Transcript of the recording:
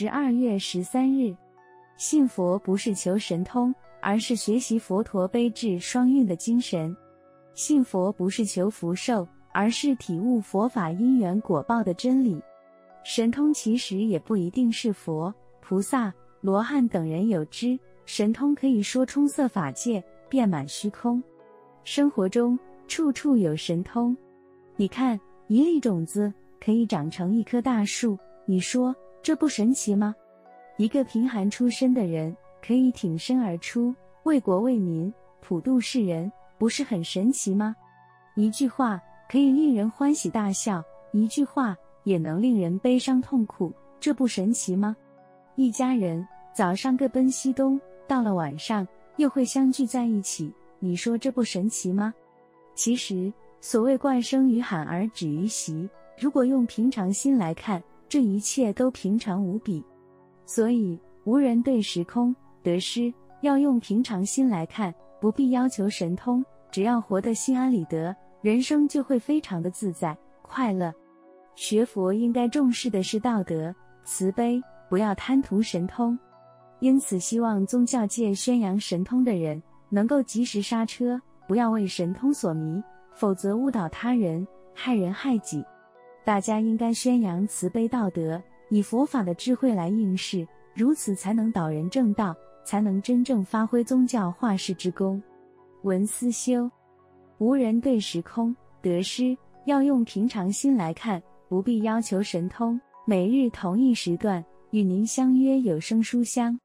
十二月十三日，信佛不是求神通，而是学习佛陀悲智双运的精神；信佛不是求福寿，而是体悟佛法因缘果报的真理。神通其实也不一定是佛、菩萨、罗汉等人有之，神通可以说充塞法界，遍满虚空。生活中处处有神通。你看，一粒种子可以长成一棵大树，你说这不神奇吗？一个贫寒出身的人可以挺身而出，为国为民，普度世人，不是很神奇吗？一句话可以令人欢喜大笑，一句话也能令人悲伤痛苦，这不神奇吗？一家人早上各奔西东，到了晚上又会相聚在一起，你说这不神奇吗？其实。所谓冠生于罕而止于习，如果用平常心来看，这一切都平常无比。所以无人对时空得失要用平常心来看，不必要求神通，只要活得心安理得，人生就会非常的自在快乐。学佛应该重视的是道德慈悲，不要贪图神通。因此，希望宗教界宣扬神通的人能够及时刹车，不要为神通所迷。否则误导他人，害人害己。大家应该宣扬慈悲道德，以佛法的智慧来应世，如此才能导人正道，才能真正发挥宗教化世之功。文思修，无人对时空得失，要用平常心来看，不必要求神通。每日同一时段与您相约有声书香。